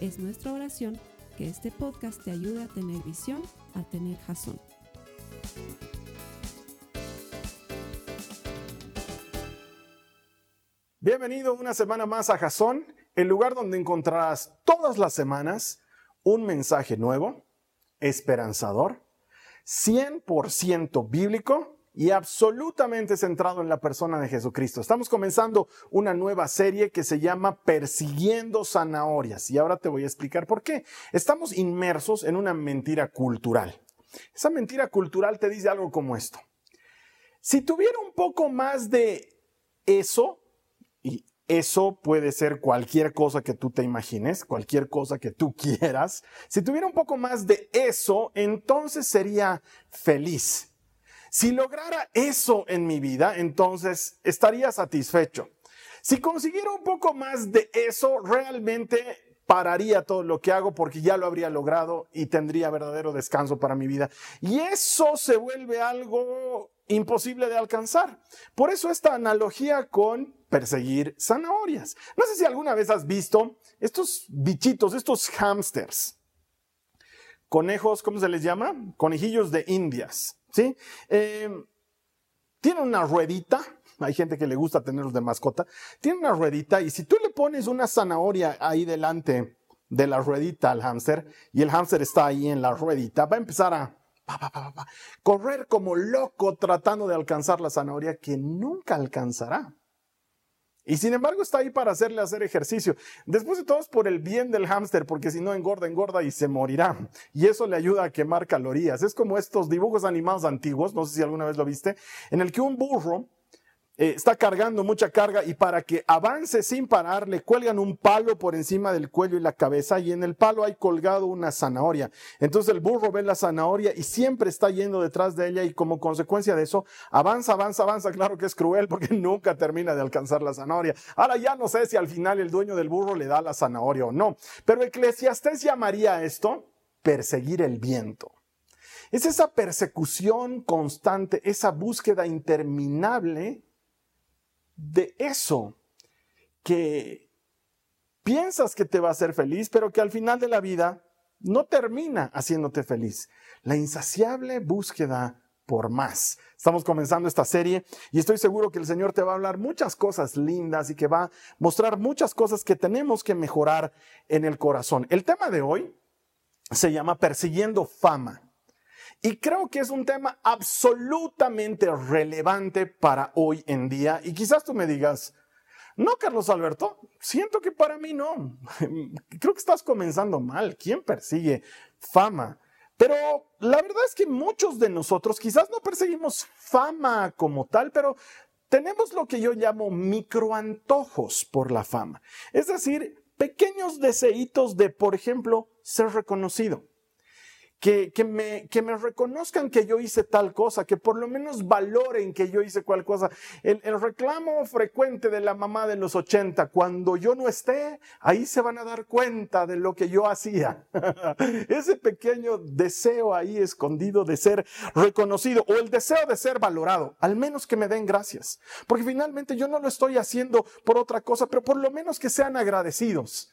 Es nuestra oración que este podcast te ayude a tener visión, a tener jazón. Bienvenido una semana más a Jazón, el lugar donde encontrarás todas las semanas un mensaje nuevo, esperanzador, 100% bíblico y absolutamente centrado en la persona de Jesucristo. Estamos comenzando una nueva serie que se llama Persiguiendo zanahorias y ahora te voy a explicar por qué. Estamos inmersos en una mentira cultural. Esa mentira cultural te dice algo como esto. Si tuviera un poco más de eso, y eso puede ser cualquier cosa que tú te imagines, cualquier cosa que tú quieras, si tuviera un poco más de eso, entonces sería feliz. Si lograra eso en mi vida, entonces estaría satisfecho. Si consiguiera un poco más de eso, realmente pararía todo lo que hago porque ya lo habría logrado y tendría verdadero descanso para mi vida. Y eso se vuelve algo imposible de alcanzar. Por eso esta analogía con perseguir zanahorias. No sé si alguna vez has visto estos bichitos, estos hamsters, conejos, ¿cómo se les llama? Conejillos de indias. ¿Sí? Eh, tiene una ruedita, hay gente que le gusta tenerlos de mascota, tiene una ruedita y si tú le pones una zanahoria ahí delante de la ruedita al hámster y el hámster está ahí en la ruedita, va a empezar a correr como loco tratando de alcanzar la zanahoria que nunca alcanzará. Y sin embargo está ahí para hacerle hacer ejercicio. Después de todo es por el bien del hámster, porque si no engorda, engorda y se morirá. Y eso le ayuda a quemar calorías. Es como estos dibujos animados antiguos, no sé si alguna vez lo viste, en el que un burro eh, está cargando mucha carga y para que avance sin parar le cuelgan un palo por encima del cuello y la cabeza y en el palo hay colgado una zanahoria. Entonces el burro ve la zanahoria y siempre está yendo detrás de ella y como consecuencia de eso avanza, avanza, avanza. Claro que es cruel porque nunca termina de alcanzar la zanahoria. Ahora ya no sé si al final el dueño del burro le da la zanahoria o no, pero Eclesiastés llamaría esto perseguir el viento. Es esa persecución constante, esa búsqueda interminable de eso que piensas que te va a hacer feliz, pero que al final de la vida no termina haciéndote feliz. La insaciable búsqueda por más. Estamos comenzando esta serie y estoy seguro que el Señor te va a hablar muchas cosas lindas y que va a mostrar muchas cosas que tenemos que mejorar en el corazón. El tema de hoy se llama persiguiendo fama. Y creo que es un tema absolutamente relevante para hoy en día. Y quizás tú me digas, no, Carlos Alberto, siento que para mí no. Creo que estás comenzando mal. ¿Quién persigue fama? Pero la verdad es que muchos de nosotros quizás no perseguimos fama como tal, pero tenemos lo que yo llamo microantojos por la fama. Es decir, pequeños deseitos de, por ejemplo, ser reconocido que, me, que me reconozcan que yo hice tal cosa, que por lo menos valoren que yo hice cual cosa. El, el reclamo frecuente de la mamá de los 80, cuando yo no esté, ahí se van a dar cuenta de lo que yo hacía. Ese pequeño deseo ahí escondido de ser reconocido o el deseo de ser valorado, al menos que me den gracias. Porque finalmente yo no lo estoy haciendo por otra cosa, pero por lo menos que sean agradecidos.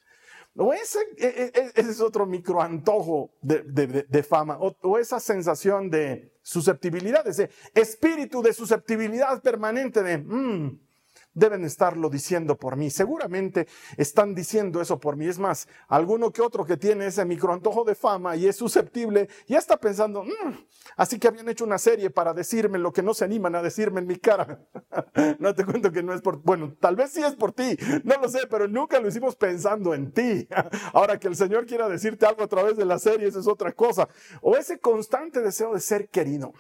O ese, e, e, ese, es otro microantojo de, de, fama, o, esa sensación de susceptibilidad, ese espíritu de susceptibilidad permanente de, mm, deben estarlo diciendo por mí. Seguramente están diciendo eso por mí. Es más, alguno que otro que tiene ese microantojo de fama y es susceptible, ya está pensando, mm, así que habían hecho una serie para decirme lo que no se animan a decirme en mi cara. no te cuento que no es por, bueno, tal vez sí es por ti, no lo sé, pero nunca lo hicimos pensando en ti. Ahora que el Señor quiera decirte algo a través de la serie, eso es otra cosa. O ese constante deseo de ser querido.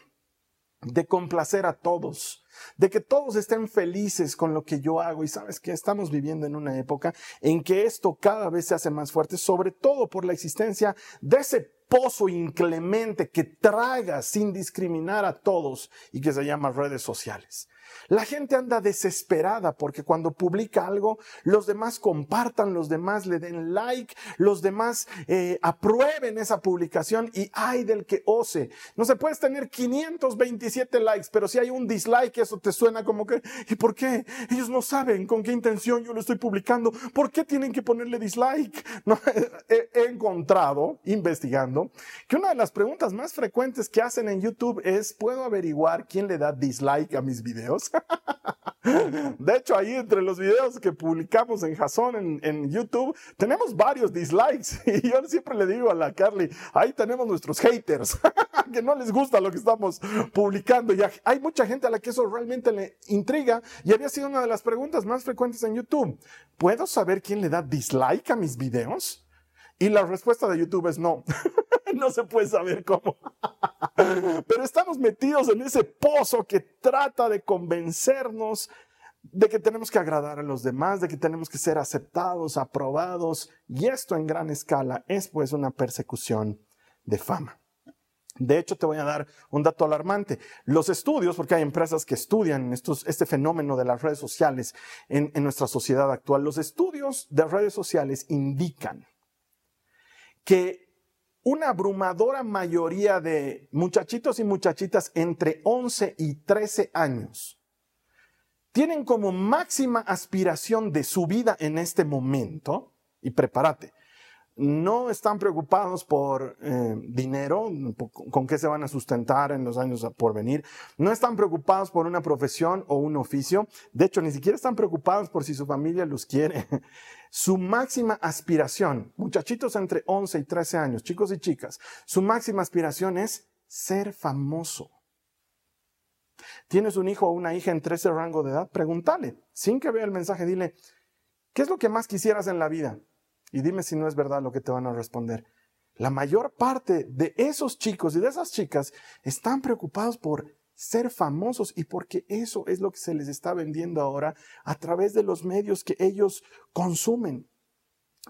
de complacer a todos, de que todos estén felices con lo que yo hago. Y sabes que estamos viviendo en una época en que esto cada vez se hace más fuerte, sobre todo por la existencia de ese pozo inclemente que traga sin discriminar a todos y que se llama redes sociales. La gente anda desesperada porque cuando publica algo, los demás compartan, los demás le den like, los demás eh, aprueben esa publicación y hay del que ose. No se puedes tener 527 likes, pero si hay un dislike, eso te suena como que, ¿y por qué? Ellos no saben con qué intención yo lo estoy publicando. ¿Por qué tienen que ponerle dislike? No, he, he encontrado, investigando, que una de las preguntas más frecuentes que hacen en YouTube es, ¿puedo averiguar quién le da dislike a mis videos? De hecho, ahí entre los videos que publicamos en Jason en, YouTube, tenemos varios dislikes. Y yo siempre le digo a la Carly, ahí tenemos nuestros haters, que no les gusta lo que estamos publicando. Y hay mucha gente a la que eso realmente le intriga. Y había sido una de las preguntas más frecuentes en YouTube. ¿Puedo saber quién le da dislike a mis videos? Y la respuesta de YouTube es no. no se puede saber cómo. Pero estamos metidos en ese pozo que trata de convencernos de que tenemos que agradar a los demás, de que tenemos que ser aceptados, aprobados. Y esto en gran escala es pues una persecución de fama. De hecho, te voy a dar un dato alarmante. Los estudios, porque hay empresas que estudian estos, este fenómeno de las redes sociales en, en nuestra sociedad actual, los estudios de redes sociales indican que una abrumadora mayoría de muchachitos y muchachitas entre 11 y 13 años tienen como máxima aspiración de su vida en este momento, y prepárate, no están preocupados por eh, dinero, con qué se van a sustentar en los años por venir, no están preocupados por una profesión o un oficio, de hecho ni siquiera están preocupados por si su familia los quiere. Su máxima aspiración, muchachitos entre 11 y 13 años, chicos y chicas, su máxima aspiración es ser famoso. ¿Tienes un hijo o una hija entre ese rango de edad? Pregúntale, sin que vea el mensaje, dile, ¿qué es lo que más quisieras en la vida? Y dime si no es verdad lo que te van a responder. La mayor parte de esos chicos y de esas chicas están preocupados por ser famosos y porque eso es lo que se les está vendiendo ahora a través de los medios que ellos consumen.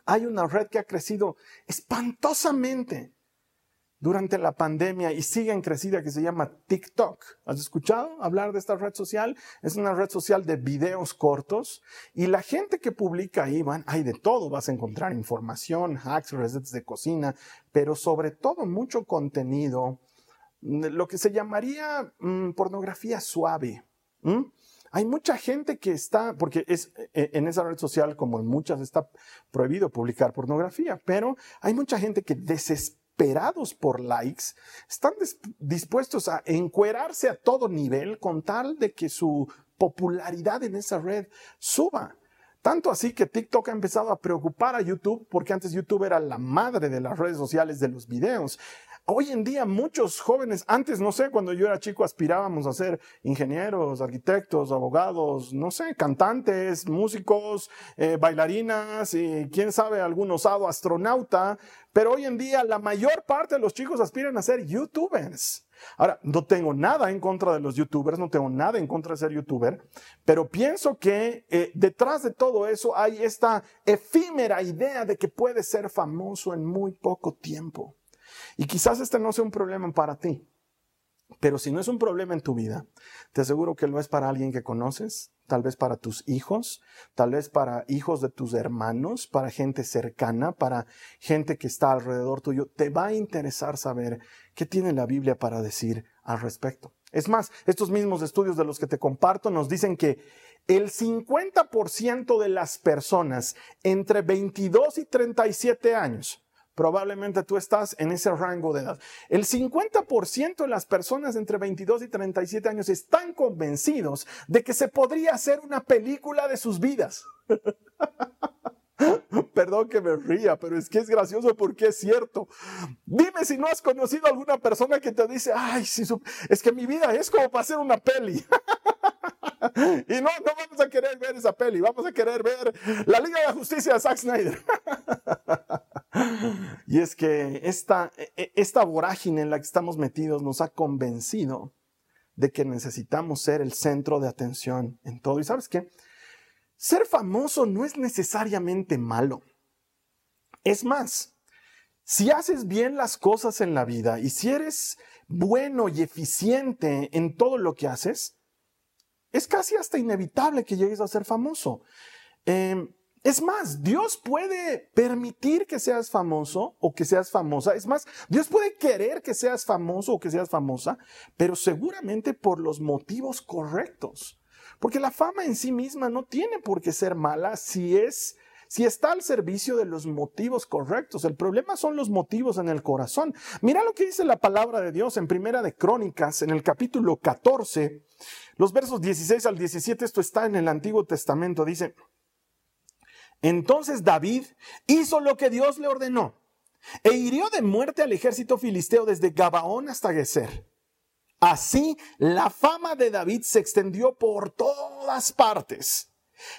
Hay una red que ha crecido espantosamente durante la pandemia y sigue en crecida que se llama TikTok. ¿Has escuchado hablar de esta red social? Es una red social de videos cortos y la gente que publica ahí, van, hay de todo, vas a encontrar información, hacks, recetas de cocina, pero sobre todo mucho contenido, lo que se llamaría mm, pornografía suave. Hay mucha gente que está, porque es e, en esa red social, como en muchas, está prohibido publicar pornografía, pero hay mucha gente que desespera esperados por likes, están dispuestos a encuerarse a todo nivel con tal de que su popularidad en esa red suba. Tanto así que TikTok ha empezado a preocupar a YouTube porque antes YouTube era la madre de las redes sociales de los videos. Hoy en día muchos jóvenes, antes no sé, cuando yo era chico aspirábamos a ser ingenieros, arquitectos, abogados, no sé, cantantes, músicos, eh, bailarinas y quién sabe, algún osado astronauta, pero hoy en día la mayor parte de los chicos aspiran a ser youtubers. Ahora, no tengo nada en contra de los youtubers, no tengo nada en contra de ser youtuber, pero pienso que eh, detrás de todo eso hay esta efímera idea de que puedes ser famoso en muy poco tiempo. Y quizás este no sea un problema para ti, pero si no es un problema en tu vida, te aseguro que lo es para alguien que conoces, tal vez para tus hijos, tal vez para hijos de tus hermanos, para gente cercana, para gente que está alrededor tuyo. Te va a interesar saber qué tiene la Biblia para decir al respecto. Es más, estos mismos estudios de los que te comparto nos dicen que el 50% de las personas entre 22 y 37 años Probablemente tú estás en ese rango de edad. El 50% de las personas entre 22 y 37 años están convencidos de que se podría hacer una película de sus vidas. Perdón que me ría, pero es que es gracioso porque es cierto. Dime si no has conocido a alguna persona que te dice, ay, es que mi vida es como para hacer una peli. y no, no vamos a querer ver esa peli, vamos a querer ver la Liga de la Justicia de Zack Snyder. y es que esta, e, esta vorágine en la que estamos metidos nos ha convencido de que necesitamos ser el centro de atención en todo. ¿Y sabes qué? Ser famoso no es necesariamente malo. Es más, si haces bien las cosas en la vida y si eres bueno y eficiente en todo lo que haces, es casi hasta inevitable que llegues a ser famoso. Em, es más, Dios puede permitir que seas famoso o que seas famosa. Es más, Dios puede querer que seas famoso o que seas famosa, pero seguramente por los motivos correctos. Porque la fama en sí misma no tiene por qué ser mala si es si está al servicio de los motivos correctos. El problema son los motivos en el corazón. Mira lo que dice la palabra de Dios en Primera de Crónicas, en el capítulo 14, los versos 16 al 17, esto está en el Antiguo Testamento, dice, entonces David hizo lo que Dios le ordenó e hirió de muerte al ejército filisteo desde Gabaón hasta Geser. Así la fama de David se extendió por todas partes.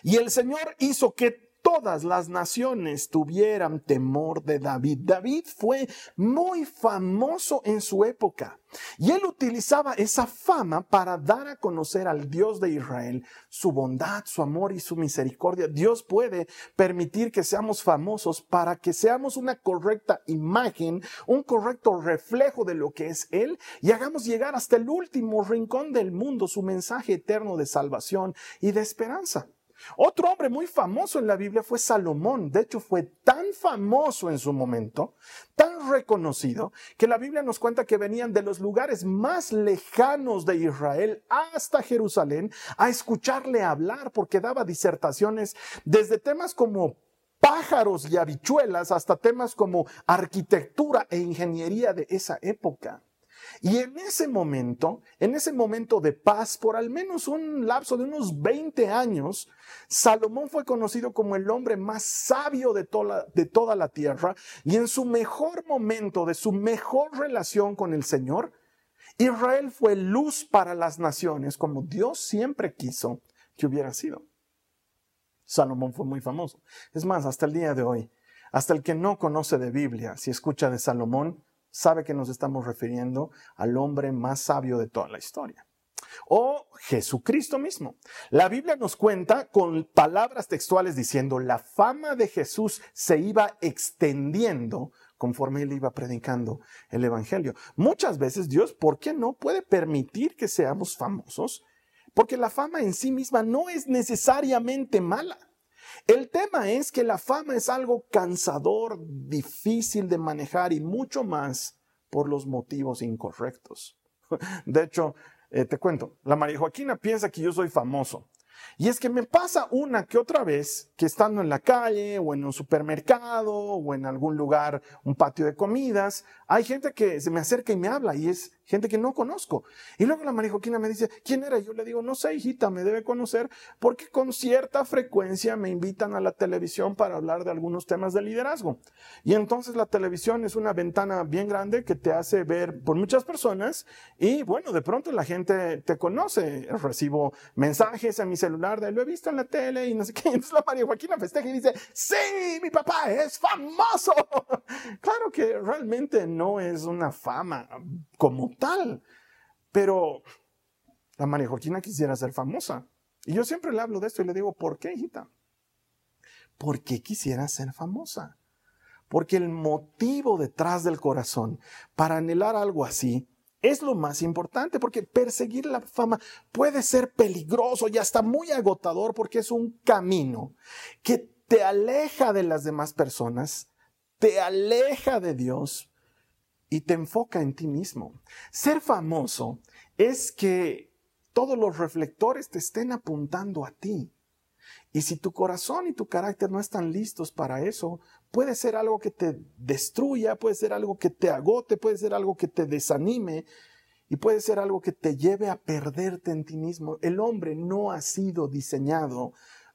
Y el Señor hizo que todas las naciones tuvieran temor de David. David fue muy famoso en su época y él utilizaba esa fama para dar a conocer al Dios de Israel su bondad, su amor y su misericordia. Dios puede permitir que seamos famosos para que seamos una correcta imagen, un correcto reflejo de lo que es Él y hagamos llegar hasta el último rincón del mundo su mensaje eterno de salvación y de esperanza. Otro hombre muy famoso en la Biblia fue Salomón. De hecho, fue tan famoso en su momento, tan reconocido, que la Biblia nos cuenta que venían de los lugares más lejanos de Israel hasta Jerusalén a escucharle hablar porque daba disertaciones desde temas como pájaros y habichuelas hasta temas como arquitectura e ingeniería de esa época. Y en ese momento, en ese momento de paz, por al menos un lapso de unos 20 años, Salomón fue conocido como el hombre más sabio de toda, de toda la tierra y en su mejor momento, de su mejor relación con el Señor, Israel fue luz para las naciones como Dios siempre quiso que hubiera sido. Salomón fue muy famoso. Es más, hasta el día de hoy, hasta el que no conoce de Biblia, si escucha de Salomón, sabe que nos estamos refiriendo al hombre más sabio de toda la historia. O Jesucristo mismo. La Biblia nos cuenta con palabras textuales diciendo, la fama de Jesús se iba extendiendo conforme él iba predicando el Evangelio. Muchas veces Dios, ¿por qué no puede permitir que seamos famosos? Porque la fama en sí misma no es necesariamente mala. El tema es que la fama es algo cansador, difícil de manejar y mucho más por los motivos incorrectos. De hecho, eh, te cuento, la María Joaquina piensa que yo soy famoso. Y es que me pasa una que otra vez que estando en la calle o en un supermercado o en algún lugar, un patio de comidas, hay gente que se me acerca y me habla y es gente que no conozco. Y luego la María Joaquina me dice, ¿quién era? yo le digo, no sé, hijita, me debe conocer porque con cierta frecuencia me invitan a la televisión para hablar de algunos temas de liderazgo. Y entonces la televisión es una ventana bien grande que te hace ver por muchas personas y bueno, de pronto la gente te conoce. Recibo mensajes a mi celular de lo he visto en la tele y no sé qué. Entonces la María Joaquina festeja y dice, sí, mi papá es famoso. claro que realmente no es una fama como tal. Pero la María Joaquina quisiera ser famosa. Y yo siempre le hablo de esto y le digo, ¿por qué, hijita? ¿Por qué quisiera ser famosa? Porque el motivo detrás del corazón para anhelar algo así es lo más importante, porque perseguir la fama puede ser peligroso y hasta muy agotador porque es un camino que te aleja de las demás personas, te aleja de Dios y te enfoca en ti mismo. Ser famoso es que todos los reflectores te estén apuntando a ti. Y si tu corazón y tu carácter no están listos para eso, puede ser algo que te destruya, puede ser algo que te agote, puede ser algo que te desanime y puede ser algo que te lleve a perderte en ti mismo. El hombre no ha sido diseñado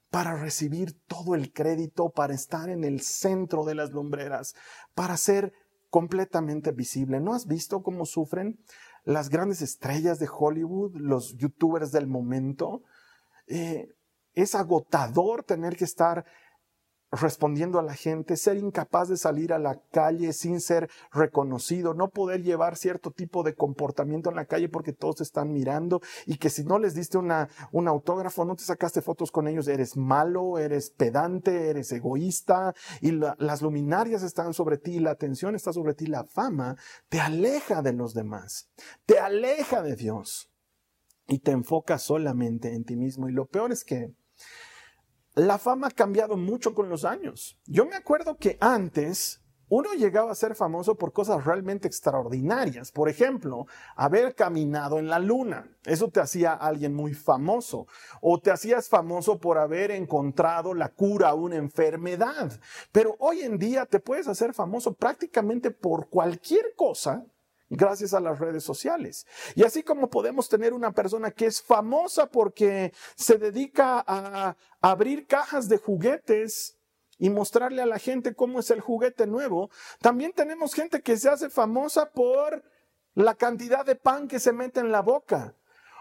para recibir todo el crédito, para estar en el centro de las lumbreras, para ser completamente visible. ¿No has visto cómo sufren las grandes estrellas de Hollywood, los youtubers del momento? Eh, es agotador tener que estar respondiendo a la gente, ser incapaz de salir a la calle sin ser reconocido, no poder llevar cierto tipo de comportamiento en la calle porque todos están mirando y que si no les diste una, un autógrafo, no te sacaste fotos con ellos, eres malo, eres pedante, eres egoísta y las luminarias están sobre ti, la atención está sobre ti, la fama te aleja de los demás, te aleja de Dios y te enfoca solamente en ti mismo. Y lo peor es que la fama ha cambiado mucho con los años. Yo me acuerdo que antes uno llegaba a ser famoso por cosas realmente extraordinarias. Por ejemplo, haber caminado en la luna. Eso te hacía alguien muy famoso. O te hacías famoso por haber encontrado la cura a una enfermedad. Pero hoy en día te puedes hacer famoso prácticamente por cualquier cosa gracias a las redes sociales. Y así como podemos tener una persona que es famosa porque se dedica a abrir cajas de juguetes y mostrarle a la gente cómo es el juguete nuevo, también tenemos gente que se hace famosa por la cantidad de pan que se mete en la boca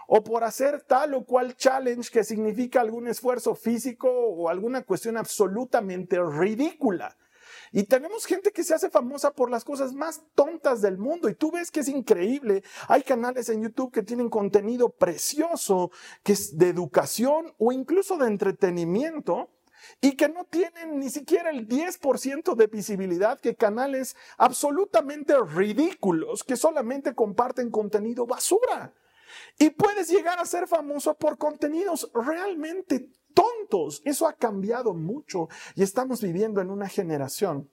o por hacer tal o cual challenge que significa algún esfuerzo físico o alguna cuestión absolutamente ridícula. Y tenemos gente que se hace famosa por las cosas más tontas del mundo. Y tú ves que es increíble. Hay canales en YouTube que tienen contenido precioso, que es de educación o incluso de entretenimiento y que no tienen ni siquiera el 10% de visibilidad que canales absolutamente ridículos que solamente comparten contenido basura. Y puedes llegar a ser famoso por contenidos realmente tontos. Eso ha cambiado mucho y estamos viviendo en una generación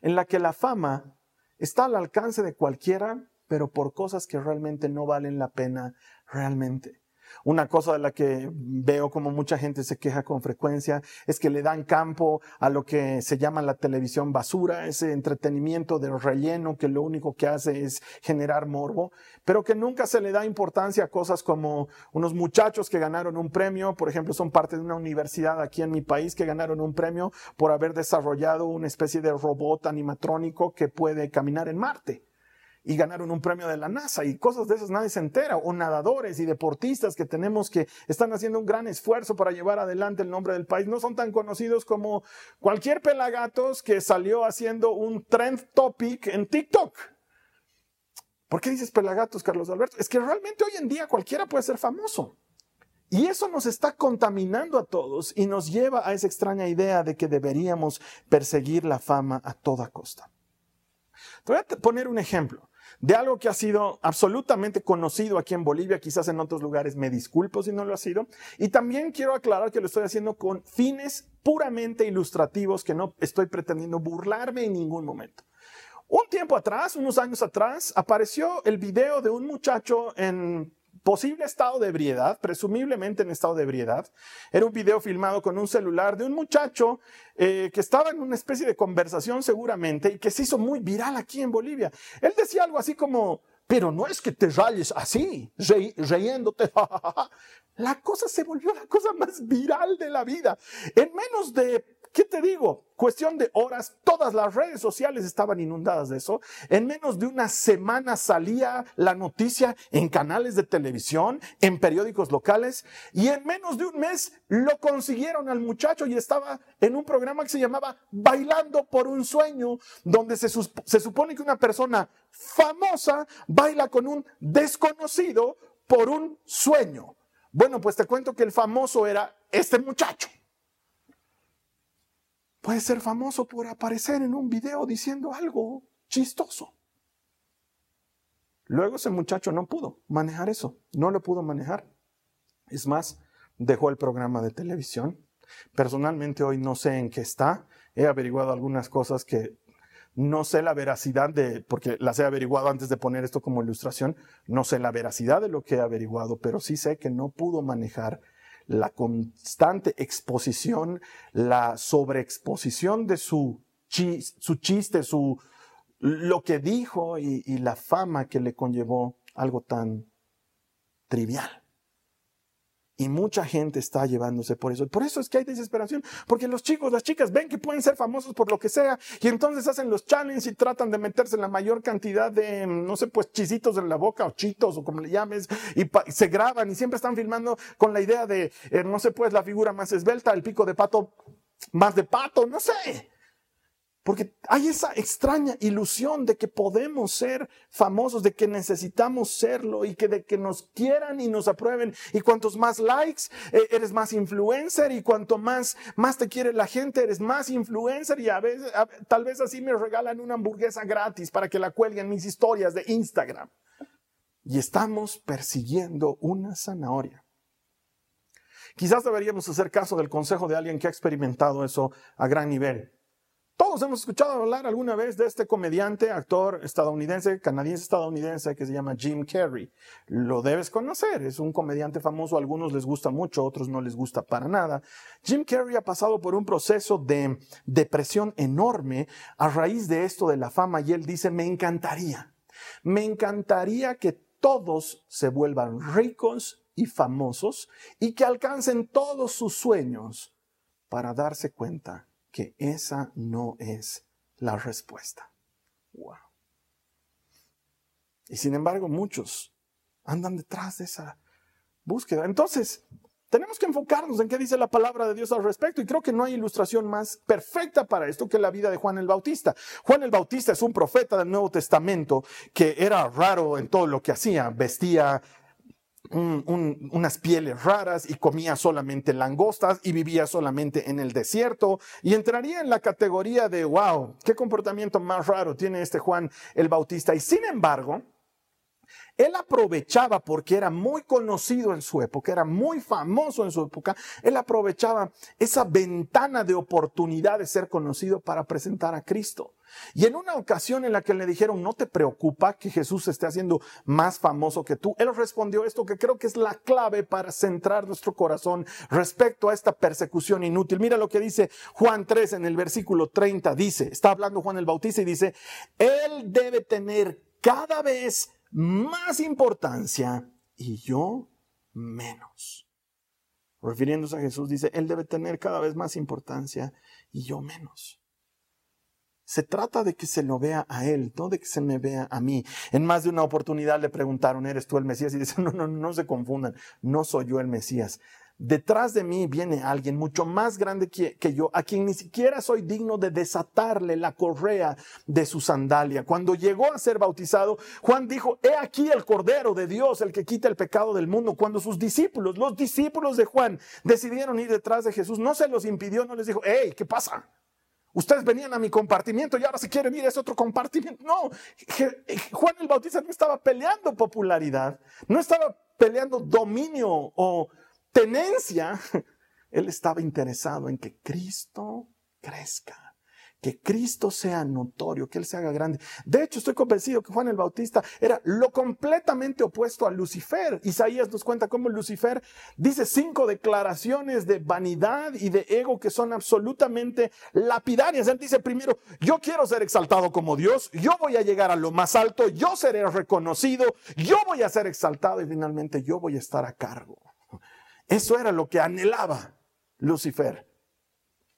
en la que la fama está al alcance de cualquiera, pero por cosas que realmente no valen la pena realmente. Una cosa de la que veo como mucha gente se queja con frecuencia es que le dan campo a lo que se llama la televisión basura, ese entretenimiento de relleno que lo único que hace es generar morbo, pero que nunca se le da importancia a cosas como unos muchachos que ganaron un premio, por ejemplo, son parte de una universidad aquí en mi país que ganaron un premio por haber desarrollado una especie de robot animatrónico que puede caminar en Marte y ganaron un premio de la NASA y cosas de esas nadie se entera, o nadadores y deportistas que tenemos que están haciendo un gran esfuerzo para llevar adelante el nombre del país, no son tan conocidos como cualquier pelagatos que salió haciendo un trend topic en TikTok. ¿Por qué dices pelagatos, Carlos Alberto? Es que realmente hoy en día cualquiera puede ser famoso. Y eso nos está contaminando a todos y nos lleva a esa extraña idea de que deberíamos perseguir la fama a toda costa. Te voy a poner un ejemplo de algo que ha sido absolutamente conocido aquí en Bolivia, quizás en otros lugares, me disculpo si no lo ha sido. Y también quiero aclarar que lo estoy haciendo con fines puramente ilustrativos, que no estoy pretendiendo burlarme en ningún momento. Un tiempo atrás, unos años atrás, apareció el video de un muchacho en posible estado de ebriedad, presumiblemente en estado de ebriedad. Era un video filmado con un celular de un muchacho eh, que estaba en una especie de conversación seguramente y que se hizo muy viral aquí en Bolivia. Él decía algo así como, pero no es que te rayes así, reyéndote. la cosa se volvió la cosa más viral de la vida. En menos de ¿Qué te digo? Cuestión de horas, todas las redes sociales estaban inundadas de eso. En menos de una semana salía la noticia en canales de televisión, en periódicos locales, y en menos de un mes lo consiguieron al muchacho y estaba en un programa que se llamaba Bailando por un sueño, donde se, supone que una persona famosa baila con un desconocido por un sueño. Bueno, pues te cuento que el famoso era este muchacho. Puede ser famoso por aparecer en un video diciendo algo chistoso. Luego ese muchacho no pudo manejar eso, no lo pudo manejar. Es más, dejó el programa de televisión. Personalmente hoy no sé en qué está. He averiguado algunas cosas que no sé la veracidad de, porque las he averiguado antes de poner esto como ilustración, no sé la veracidad de lo que he averiguado, pero sí sé que no pudo manejar la constante exposición, la sobreexposición de su, su chiste, su, lo que dijo y la fama que le conllevó algo tan trivial. Y mucha gente está llevándose por eso. Por eso es que hay desesperación. Porque los chicos, las chicas ven que pueden ser famosos por lo que sea. Y entonces hacen los challenges y tratan de meterse la mayor cantidad de, no sé, pues chisitos en la boca o chitos o como le llames. Y, se graban y siempre están filmando con la idea de, eh, no sé, pues la figura más esbelta, el pico de pato más de pato, no sé. Porque hay esa extraña ilusión de que podemos ser famosos, de que necesitamos serlo y que de que nos quieran y nos aprueben. Y cuantos más likes, eh, eres más influencer y cuanto más, más te quiere la gente, eres más influencer y a veces, tal vez así me regalan una hamburguesa gratis para que la cuelguen mis historias de Instagram. Y estamos persiguiendo una zanahoria. Quizás deberíamos hacer caso del consejo de alguien que ha experimentado eso a gran nivel. Todos hemos escuchado hablar alguna vez de este comediante, actor estadounidense, canadiense estadounidense que se llama Jim Carrey. Lo debes conocer, es un comediante famoso, a algunos les gusta mucho, a otros no les gusta para nada. Jim Carrey ha pasado por un proceso de depresión enorme a raíz de esto de la fama y él dice, me encantaría, me encantaría que todos se vuelvan ricos y famosos y que alcancen todos sus sueños para darse cuenta que esa no es la respuesta. Wow. Y sin embargo, muchos andan detrás de esa búsqueda. Entonces, tenemos que enfocarnos en qué dice la palabra de Dios al respecto y creo que no hay ilustración más perfecta para esto que la vida de Juan el Bautista. Juan el Bautista es un profeta del Nuevo Testamento que era raro en todo lo que hacía, vestía unas pieles raras y comía solamente langostas y vivía solamente en el desierto y entraría en la categoría de, wow, qué comportamiento más raro tiene este Juan el Bautista. Y sin embargo, él aprovechaba, porque era muy conocido en su época, era muy famoso en su época, él aprovechaba esa ventana de oportunidad de ser conocido para presentar a Cristo. Y en una ocasión en la que le dijeron, no te preocupa que Jesús esté haciendo más famoso que tú, él respondió esto que creo que es la clave para centrar nuestro corazón respecto a esta persecución inútil. Mira lo que dice Juan 3 en el versículo 30, dice, está hablando Juan el Bautista y dice, él debe tener cada vez más importancia y yo menos. Refiriéndose a Jesús, dice, Él debe tener cada vez más importancia y yo menos. Se trata de que se lo vea a Él, no de que se me vea a mí. En más de una oportunidad le preguntaron, ¿eres tú el Mesías? Y dice, no, no, no se confundan, no soy yo el Mesías. Detrás de mí viene alguien mucho más grande que, yo, a quien ni siquiera soy digno de desatarle la correa de su sandalia. Cuando llegó a ser bautizado, Juan dijo, he aquí el Cordero de Dios, el que quita el pecado del mundo. Cuando sus discípulos, los discípulos de Juan, decidieron ir detrás de Jesús, no se los impidió, no les dijo, hey, ¿qué pasa? Ustedes venían a mi compartimiento y ahora se quieren ir a ese otro compartimiento. No, Juan el Bautista no estaba peleando popularidad, no estaba peleando dominio o tenencia, él estaba interesado en que Cristo crezca que Cristo sea notorio, que Él se haga grande. De hecho, estoy convencido que Juan el Bautista era lo completamente opuesto a Lucifer. Isaías nos cuenta cómo Lucifer dice cinco declaraciones de vanidad y de ego que son absolutamente lapidarias. Él dice primero, yo quiero ser exaltado como Dios, yo voy a llegar a lo más alto, yo seré reconocido, yo voy a ser exaltado y finalmente yo voy a estar a cargo. Eso era lo que anhelaba Lucifer.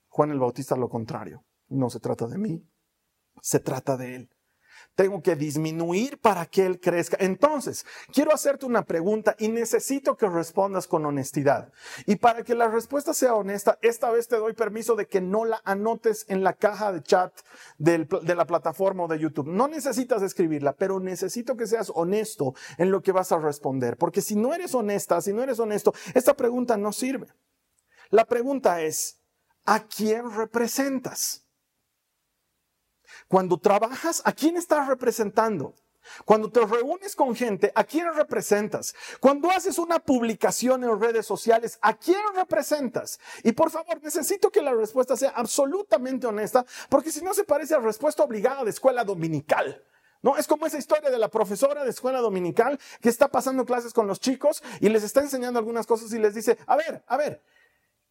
Juan el Bautista lo contrario. No se trata de mí, se trata de él. Tengo que disminuir para que él crezca. Entonces, quiero hacerte una pregunta y necesito que respondas con honestidad. Y para que la respuesta sea honesta, esta vez te doy permiso de que no la anotes en la caja de chat de la plataforma o de YouTube. No necesitas escribirla, pero necesito que seas honesto en lo que vas a responder. Porque si no eres honesta, si no eres honesto, esta pregunta no sirve. La pregunta es, ¿a quién representas? Cuando trabajas, ¿a quién estás representando? Cuando te reúnes con gente, ¿a quién representas? Cuando haces una publicación en redes sociales, ¿a quién representas? Y por favor, necesito que la respuesta sea absolutamente honesta, porque si no se parece a respuesta obligada de escuela dominical. No, es como esa historia de la profesora de escuela dominical que está pasando clases con los chicos y les está enseñando algunas cosas y les dice, a ver, a ver,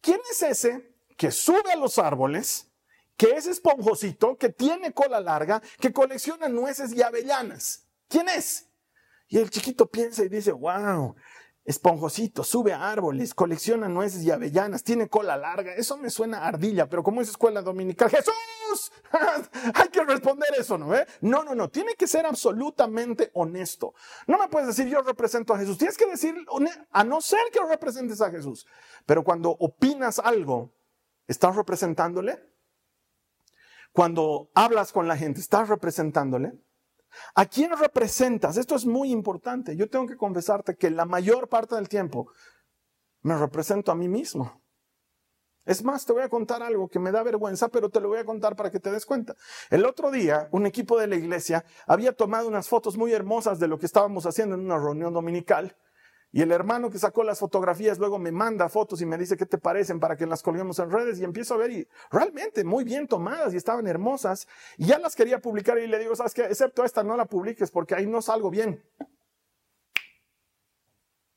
¿quién es ese que sube a los árboles que es esponjosito, que tiene cola larga, que colecciona nueces y avellanas. ¿Quién es? Y el chiquito piensa y dice, wow, esponjosito, sube a árboles, colecciona nueces y avellanas, tiene cola larga. Eso me suena ardilla, pero como es escuela dominical, Jesús, hay que responder eso, ¿no? Eh? No, no, no, tiene que ser absolutamente honesto. No me puedes decir yo represento a Jesús, tienes que decir, a no ser que representes a Jesús. Pero cuando opinas algo, ¿estás representándole? Cuando hablas con la gente, ¿estás representándole? ¿A quién representas? Esto es muy importante. Yo tengo que confesarte que la mayor parte del tiempo me represento a mí mismo. Es más, te voy a contar algo que me da vergüenza, pero te lo voy a contar para que te des cuenta. El otro día, un equipo de la iglesia había tomado unas fotos muy hermosas de lo que estábamos haciendo en una reunión dominical. Y el hermano que sacó las fotografías luego me manda fotos y me dice qué te parecen para que las colguemos en redes y empiezo a ver y realmente muy bien tomadas y estaban hermosas. Y ya las quería publicar y le digo, ¿sabes qué? Excepto esta, no la publiques porque ahí no salgo bien.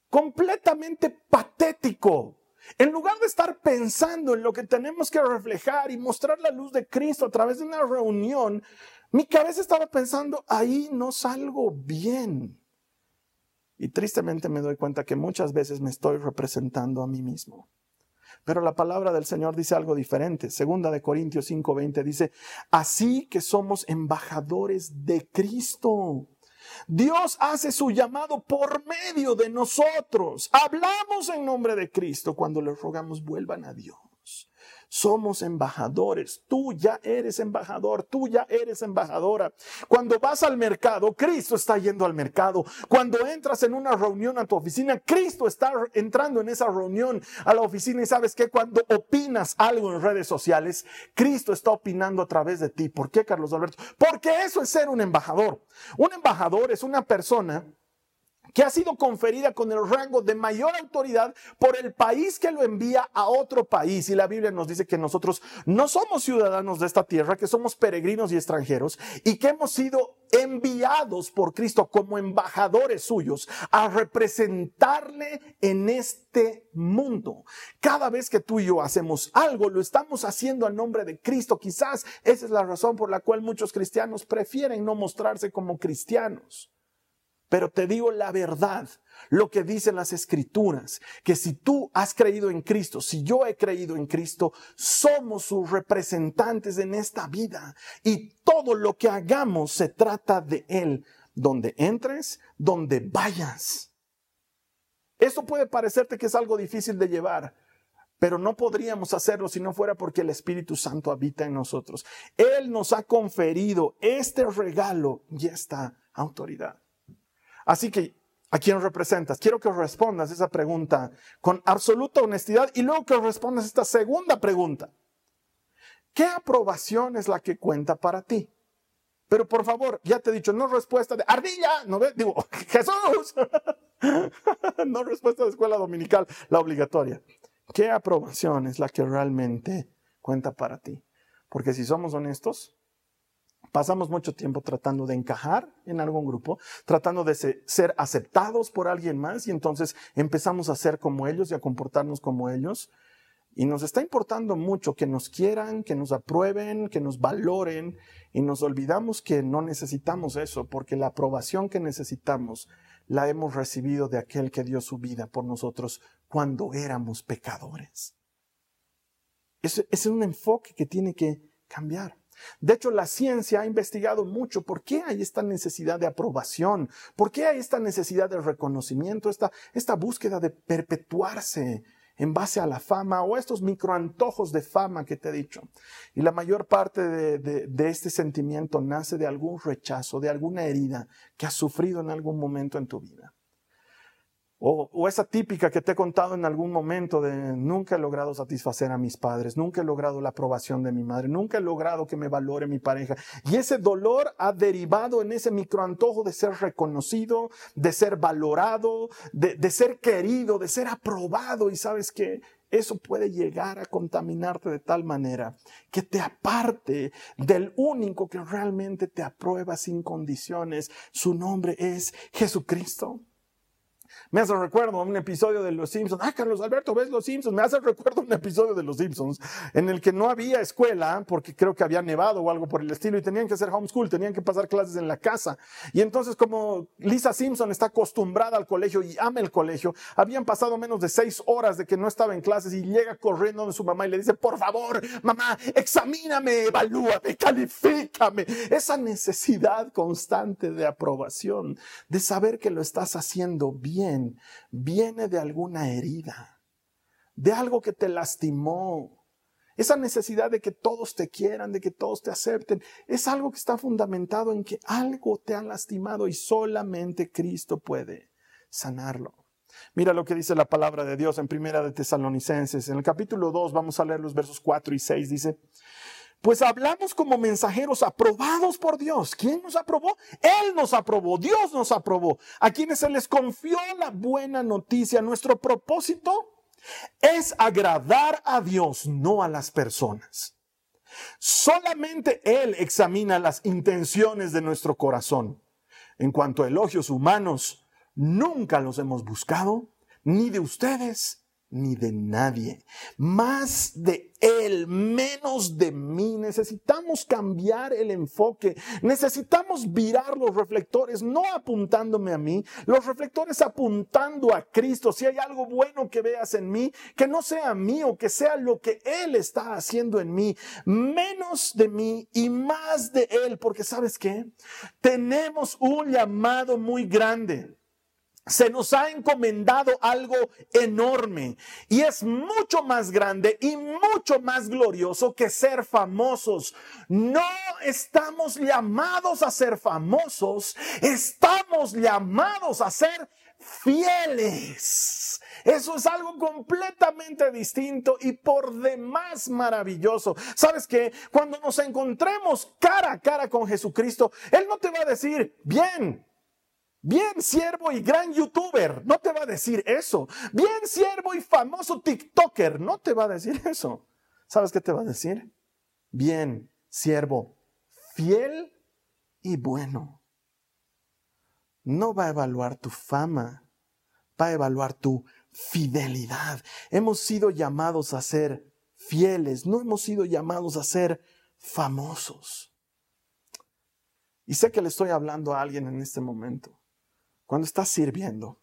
Completamente patético. En lugar de estar pensando en lo que tenemos que reflejar y mostrar la luz de Cristo a través de una reunión, mi cabeza estaba pensando, ahí no salgo bien. Y tristemente me doy cuenta que muchas veces me estoy representando a mí mismo. Pero la palabra del Señor dice algo diferente. Segunda de Corintios 5:20 dice, así que somos embajadores de Cristo Dios hace su llamado por medio de nosotros. Hablamos en nombre de Cristo cuando les rogamos vuelvan a Dios. Somos embajadores. Tú ya eres embajador, tú ya eres embajadora. Cuando vas al mercado, Cristo está yendo al mercado. Cuando entras en una reunión a tu oficina, Cristo está entrando en esa reunión a la oficina y sabes que cuando opinas algo en redes sociales, Cristo está opinando a través de ti. ¿Por qué, Carlos Alberto? Porque eso es ser un embajador. Un embajador es una persona que ha sido conferida con el rango de mayor autoridad por el país que lo envía a otro país. Y la Biblia nos dice que nosotros no somos ciudadanos de esta tierra, que somos peregrinos y extranjeros y que hemos sido enviados por Cristo como embajadores suyos a representarle en este mundo. Cada vez que tú y yo hacemos algo, lo estamos haciendo a nombre de Cristo. Quizás esa es la razón por la cual muchos cristianos prefieren no mostrarse como cristianos. Pero te digo la verdad, lo que dicen las escrituras, que si tú has creído en Cristo, si yo he creído en Cristo, somos sus representantes en esta vida y todo lo que hagamos se trata de Él, donde entres, donde vayas. Esto puede parecerte que es algo difícil de llevar, pero no podríamos hacerlo si no fuera porque el Espíritu Santo habita en nosotros. Él nos ha conferido este regalo y esta autoridad. Así que, ¿a quién representas? Quiero que respondas esa pregunta con absoluta honestidad y luego que respondas esta segunda pregunta. ¿Qué aprobación es la que cuenta para ti? Pero por favor, ya te he dicho, no respuesta de ardilla, no digo, Jesús, no respuesta de escuela dominical, la obligatoria. ¿Qué aprobación es la que realmente cuenta para ti? Porque si somos honestos, Pasamos mucho tiempo tratando de encajar en algún grupo, tratando de ser aceptados por alguien más y entonces empezamos a ser como ellos y a comportarnos como ellos. Y nos está importando mucho que nos quieran, que nos aprueben, que nos valoren y nos olvidamos que no necesitamos eso porque la aprobación que necesitamos la hemos recibido de aquel que dio su vida por nosotros cuando éramos pecadores. Ese es un enfoque que tiene que cambiar. De hecho, la ciencia ha investigado mucho por qué hay esta necesidad de aprobación, por qué hay esta necesidad de reconocimiento, esta, esta búsqueda de perpetuarse en base a la fama o estos microantojos de fama que te he dicho. Y la mayor parte de, de este sentimiento nace de algún rechazo, de alguna herida que has sufrido en algún momento en tu vida. O, esa típica que te he contado en algún momento de nunca he logrado satisfacer a mis padres, nunca he logrado la aprobación de mi madre, nunca he logrado que me valore mi pareja. Y ese dolor ha derivado en ese microantojo de ser reconocido, de ser valorado, de, de ser querido, de ser aprobado. Y sabes que eso puede llegar a contaminarte de tal manera que te aparte del único que realmente te aprueba sin condiciones. Su nombre es Jesucristo. Me hace recuerdo un episodio de Los Simpsons. Ah, Carlos Alberto, ¿ves Los Simpsons? Me hace recuerdo un episodio de Los Simpsons en el que no había escuela porque creo que había nevado o algo por el estilo y tenían que hacer homeschool, tenían que pasar clases en la casa. Y entonces como Lisa Simpson está acostumbrada al colegio y ama el colegio, habían pasado menos de seis horas de que no estaba en clases y llega corriendo de su mamá y le dice, por favor, mamá, examíname, evalúame, califícame. Esa necesidad constante de aprobación, de saber que lo estás haciendo bien viene de alguna herida, de algo que te lastimó. esa necesidad de que todos te quieran, de que todos te acepten, es algo que está fundamentado en que algo te ha lastimado y solamente Cristo puede sanarlo. Mira lo que dice la palabra de Dios en Primera de Tesalonicenses. En el capítulo 2 vamos a leer los versos 4 y 6. Dice, pues hablamos como mensajeros aprobados por Dios. ¿Quién nos aprobó? Él nos aprobó, Dios nos aprobó. A quienes se les confió la buena noticia. Nuestro propósito es agradar a Dios, no a las personas. Solamente Él examina las intenciones de nuestro corazón. En cuanto a elogios humanos, nunca los hemos buscado, ni de ustedes, ni de nadie. Más de Él, menos de mí. Necesitamos cambiar el enfoque. Necesitamos virar los reflectores, no apuntándome a mí, los reflectores apuntando a Cristo. Si hay algo bueno que veas en mí, que no sea mío, que sea lo que Él está haciendo en mí. Menos de mí y más de Él, porque sabes qué? Tenemos un llamado muy grande se nos ha encomendado algo enorme y es mucho más grande y mucho más glorioso que ser famosos. No estamos llamados a ser famosos, estamos llamados a ser fieles. Eso es algo completamente distinto y por demás maravilloso. ¿Sabes que Cuando nos encontremos cara a cara con Jesucristo, Él no te va a decir, bien, Bien siervo y gran youtuber, no te va a decir eso. Bien siervo y famoso TikToker, no te va a decir eso. ¿Sabes qué te va a decir? Bien siervo, fiel y bueno. No va a evaluar tu fama, va a evaluar tu fidelidad. Hemos sido llamados a ser fieles, no hemos sido llamados a ser famosos. Y sé que le estoy hablando a alguien en este momento cuando estás sirviendo,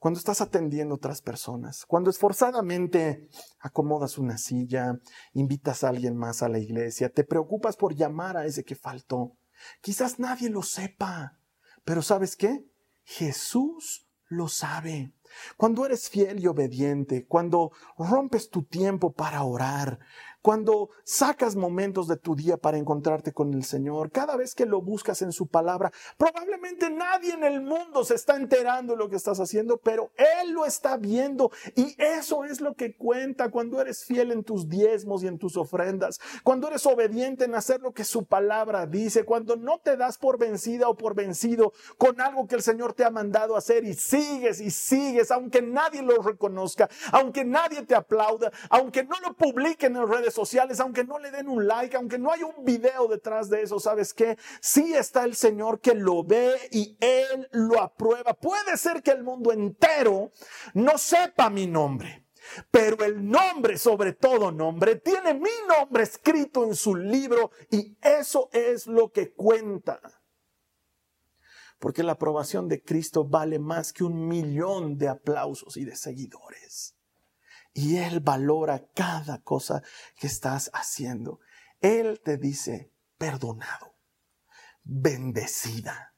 cuando estás atendiendo a otras personas, cuando esforzadamente acomodas una silla, invitas a alguien más a la iglesia, te preocupas por llamar a ese que faltó. Quizás nadie lo sepa, pero ¿sabes qué? Jesús lo sabe. Cuando eres fiel y obediente, cuando rompes tu tiempo para orar, cuando sacas momentos de tu día para encontrarte con el Señor, cada vez que lo buscas en su palabra, probablemente nadie en el mundo se está enterando de lo que estás haciendo, pero Él lo está viendo. Y eso es lo que cuenta cuando eres fiel en tus diezmos y en tus ofrendas, cuando eres obediente en hacer lo que su palabra dice, cuando no te das por vencida o por vencido con algo que el Señor te ha mandado hacer y sigues y sigues, aunque nadie lo reconozca, aunque nadie te aplauda, aunque no lo publiquen en redes sociales, aunque no le den un like, aunque no hay un video detrás de eso, ¿sabes qué? Sí está el Señor que lo ve y Él lo aprueba. Puede ser que el mundo entero no sepa mi nombre. Pero el nombre, sobre todo nombre, tiene mi nombre escrito en su libro y eso es lo que cuenta. Porque la aprobación de Cristo vale más que un millón de aplausos y de seguidores y Él valora cada cosa que estás haciendo. Él te dice, perdonado, bendecida,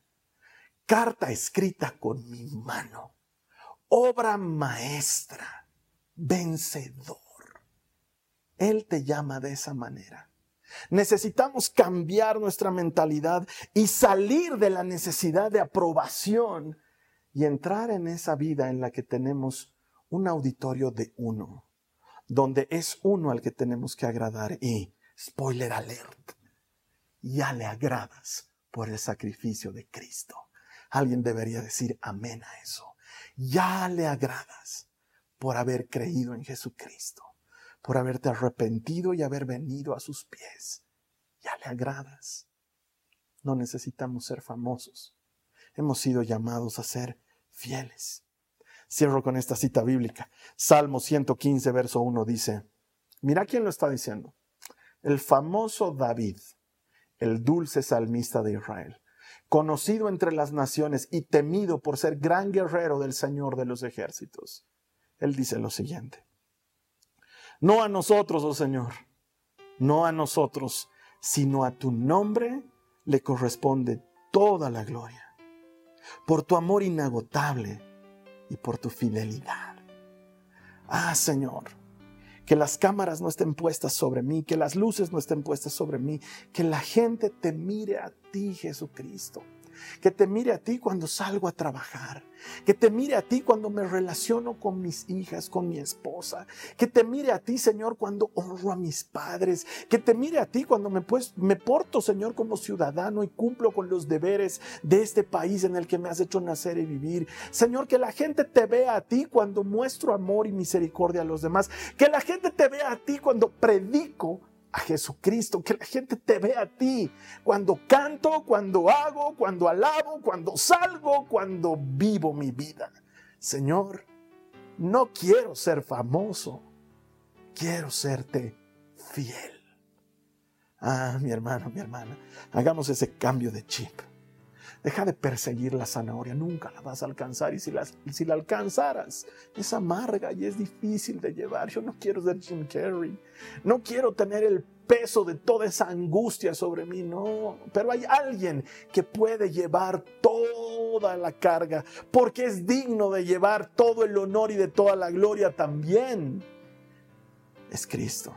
carta escrita con mi mano, obra maestra, vencedor. Él te llama de esa manera. Necesitamos cambiar nuestra mentalidad y salir de la necesidad de aprobación y entrar en esa vida en la que tenemos un auditorio de uno, donde es uno al que tenemos que agradar y, spoiler alert, ya le agradas por el sacrificio de Cristo. Alguien debería decir amén a eso. Ya le agradas por haber creído en Jesucristo, por haberte arrepentido y haber venido a sus pies. Ya le agradas. No necesitamos ser famosos. Hemos sido llamados a ser fieles. Cierro con esta cita bíblica. Salmo 115, verso 1 dice, mira quién lo está diciendo. El famoso David, el dulce salmista de Israel, conocido entre las naciones y temido por ser gran guerrero del Señor de los ejércitos. Él dice lo siguiente. No a nosotros, oh Señor, no a nosotros, sino a tu nombre le corresponde toda la gloria. Por tu amor inagotable y por tu fidelidad. Ah, Señor, que las cámaras no estén puestas sobre mí, que las luces no estén puestas sobre mí, que la gente te mire a ti, Jesucristo que te mire a ti cuando salgo a trabajar, que te mire a ti cuando me relaciono con mis hijas, con mi esposa, que te mire a ti, Señor, cuando honro a mis padres, que te mire a ti cuando me, pues, me porto, Señor, como ciudadano y cumplo con los deberes de este país en el que me has hecho nacer y vivir. Señor, que la gente te vea a ti cuando muestro amor y misericordia a los demás, que la gente te vea a ti cuando predico a Jesucristo, que la gente te vea a ti cuando canto, cuando hago, cuando alabo, cuando salgo, cuando vivo mi vida. Señor, no quiero ser famoso, quiero serte fiel. Ah, mi hermano, mi hermana, hagamos ese cambio de chip. Deja de perseguir la zanahoria, nunca la vas a alcanzar y si la, alcanzaras es amarga y es difícil de llevar. Yo no quiero ser Jim Carrey, no quiero tener el peso de toda esa angustia sobre mí, no, pero hay alguien que puede llevar toda la carga porque es digno de llevar todo el honor y de toda la gloria también. Es Cristo,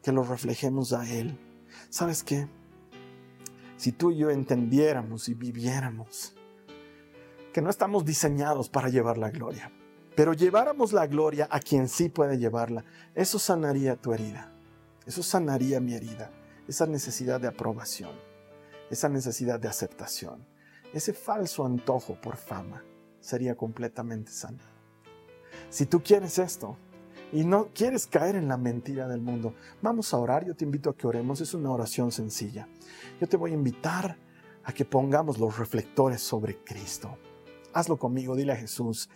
que lo reflejemos a Él. ¿Sabes qué? Si tú y yo entendiéramos y viviéramos que no estamos diseñados para llevar la gloria, pero lleváramos la gloria a quien sí puede llevarla, eso sanaría tu herida, eso sanaría mi herida, esa necesidad de aprobación, esa necesidad de aceptación, ese falso antojo por fama sería completamente sanado. Si tú quieres esto, y no quieres caer en la mentira del mundo, vamos a orar. Yo te invito a que oremos. Es una oración sencilla. Yo te voy a invitar a que pongamos los reflectores sobre Cristo. Hazlo conmigo. Dile a Jesús,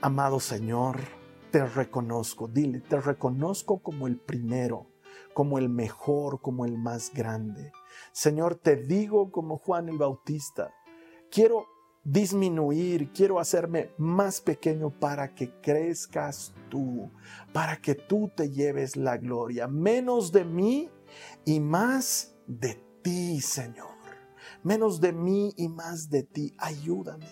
amado Señor, te reconozco. Dile, te reconozco como el primero, como el mejor, como el más grande. Señor, te digo como Juan el Bautista. Quiero disminuir, quiero hacerme más pequeño para que crezcas tú, para que tú te lleves la gloria. Menos de mí y más de ti, Señor. Menos de mí y más de ti. Ayúdame.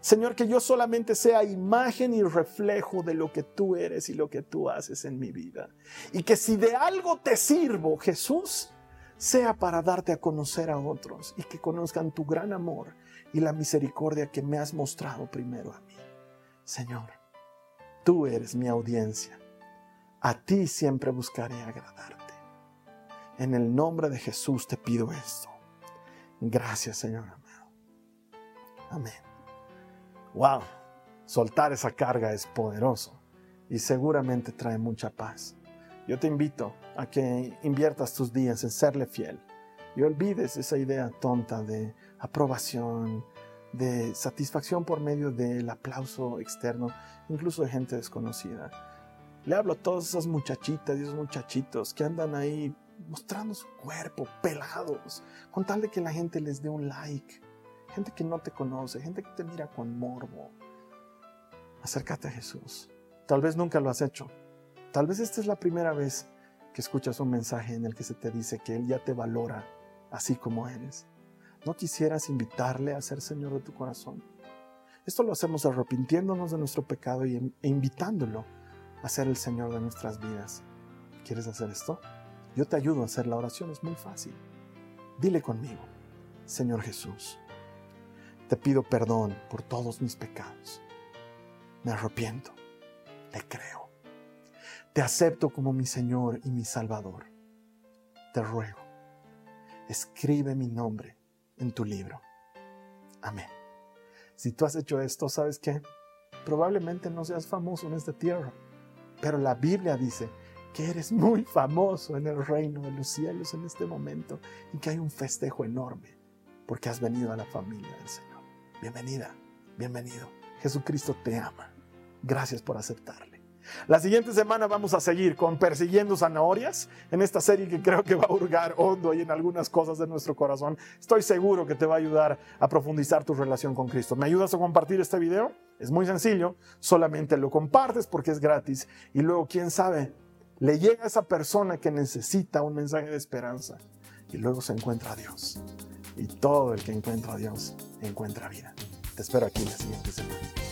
Señor, que yo solamente sea imagen y reflejo de lo que tú eres y lo que tú haces en mi vida. Y que si de algo te sirvo, Jesús, sea para darte a conocer a otros y que conozcan tu gran amor y la misericordia que me has mostrado primero a mí. Señor, tú eres mi audiencia. A ti siempre buscaré agradarte. En el nombre de Jesús te pido esto. Gracias, Señor amado. Amén. Wow, soltar esa carga es poderoso y seguramente trae mucha paz. Yo te invito a que inviertas tus días en serle fiel y olvides esa idea tonta de aprobación, de satisfacción por medio del aplauso externo, incluso de gente desconocida. Le hablo a todas esas muchachitas y esos muchachitos que andan ahí mostrando su cuerpo, pelados, con tal de que la gente les dé un like. Gente que no te conoce, gente que te mira con morbo. Acércate a Jesús. Tal vez nunca lo has hecho. Tal vez esta es la primera vez que escuchas un mensaje en el que se te dice que Él ya te valora así como eres. ¿No quisieras invitarle a ser Señor de tu corazón? Esto lo hacemos arrepintiéndonos de nuestro pecado e invitándolo a ser el Señor de nuestras vidas. ¿Quieres hacer esto? Yo te ayudo a hacer la oración, es muy fácil. Dile conmigo, Señor Jesús, te pido perdón por todos mis pecados. Me arrepiento, te creo. Te acepto como mi Señor y mi Salvador. Te ruego, escribe mi nombre en tu libro. Amén. Si tú has hecho esto, ¿sabes qué? Probablemente no seas famoso en esta tierra, pero la Biblia dice que eres muy famoso en el reino de los cielos en este momento y que hay un festejo enorme porque has venido a la familia del Señor. Bienvenida, bienvenido. Jesucristo te ama. Gracias por aceptarle. La siguiente semana vamos a seguir con Persiguiendo Zanahorias en esta serie que creo que va a hurgar hondo y en algunas cosas de nuestro corazón. Estoy seguro que te va a ayudar a profundizar tu relación con Cristo. ¿Me ayudas a compartir este video? Es muy sencillo, solamente lo compartes porque es gratis y luego, quién sabe, le llega a esa persona que necesita un mensaje de esperanza y luego se encuentra a Dios. Y todo el que encuentra a Dios encuentra vida. Te espero aquí la siguiente semana.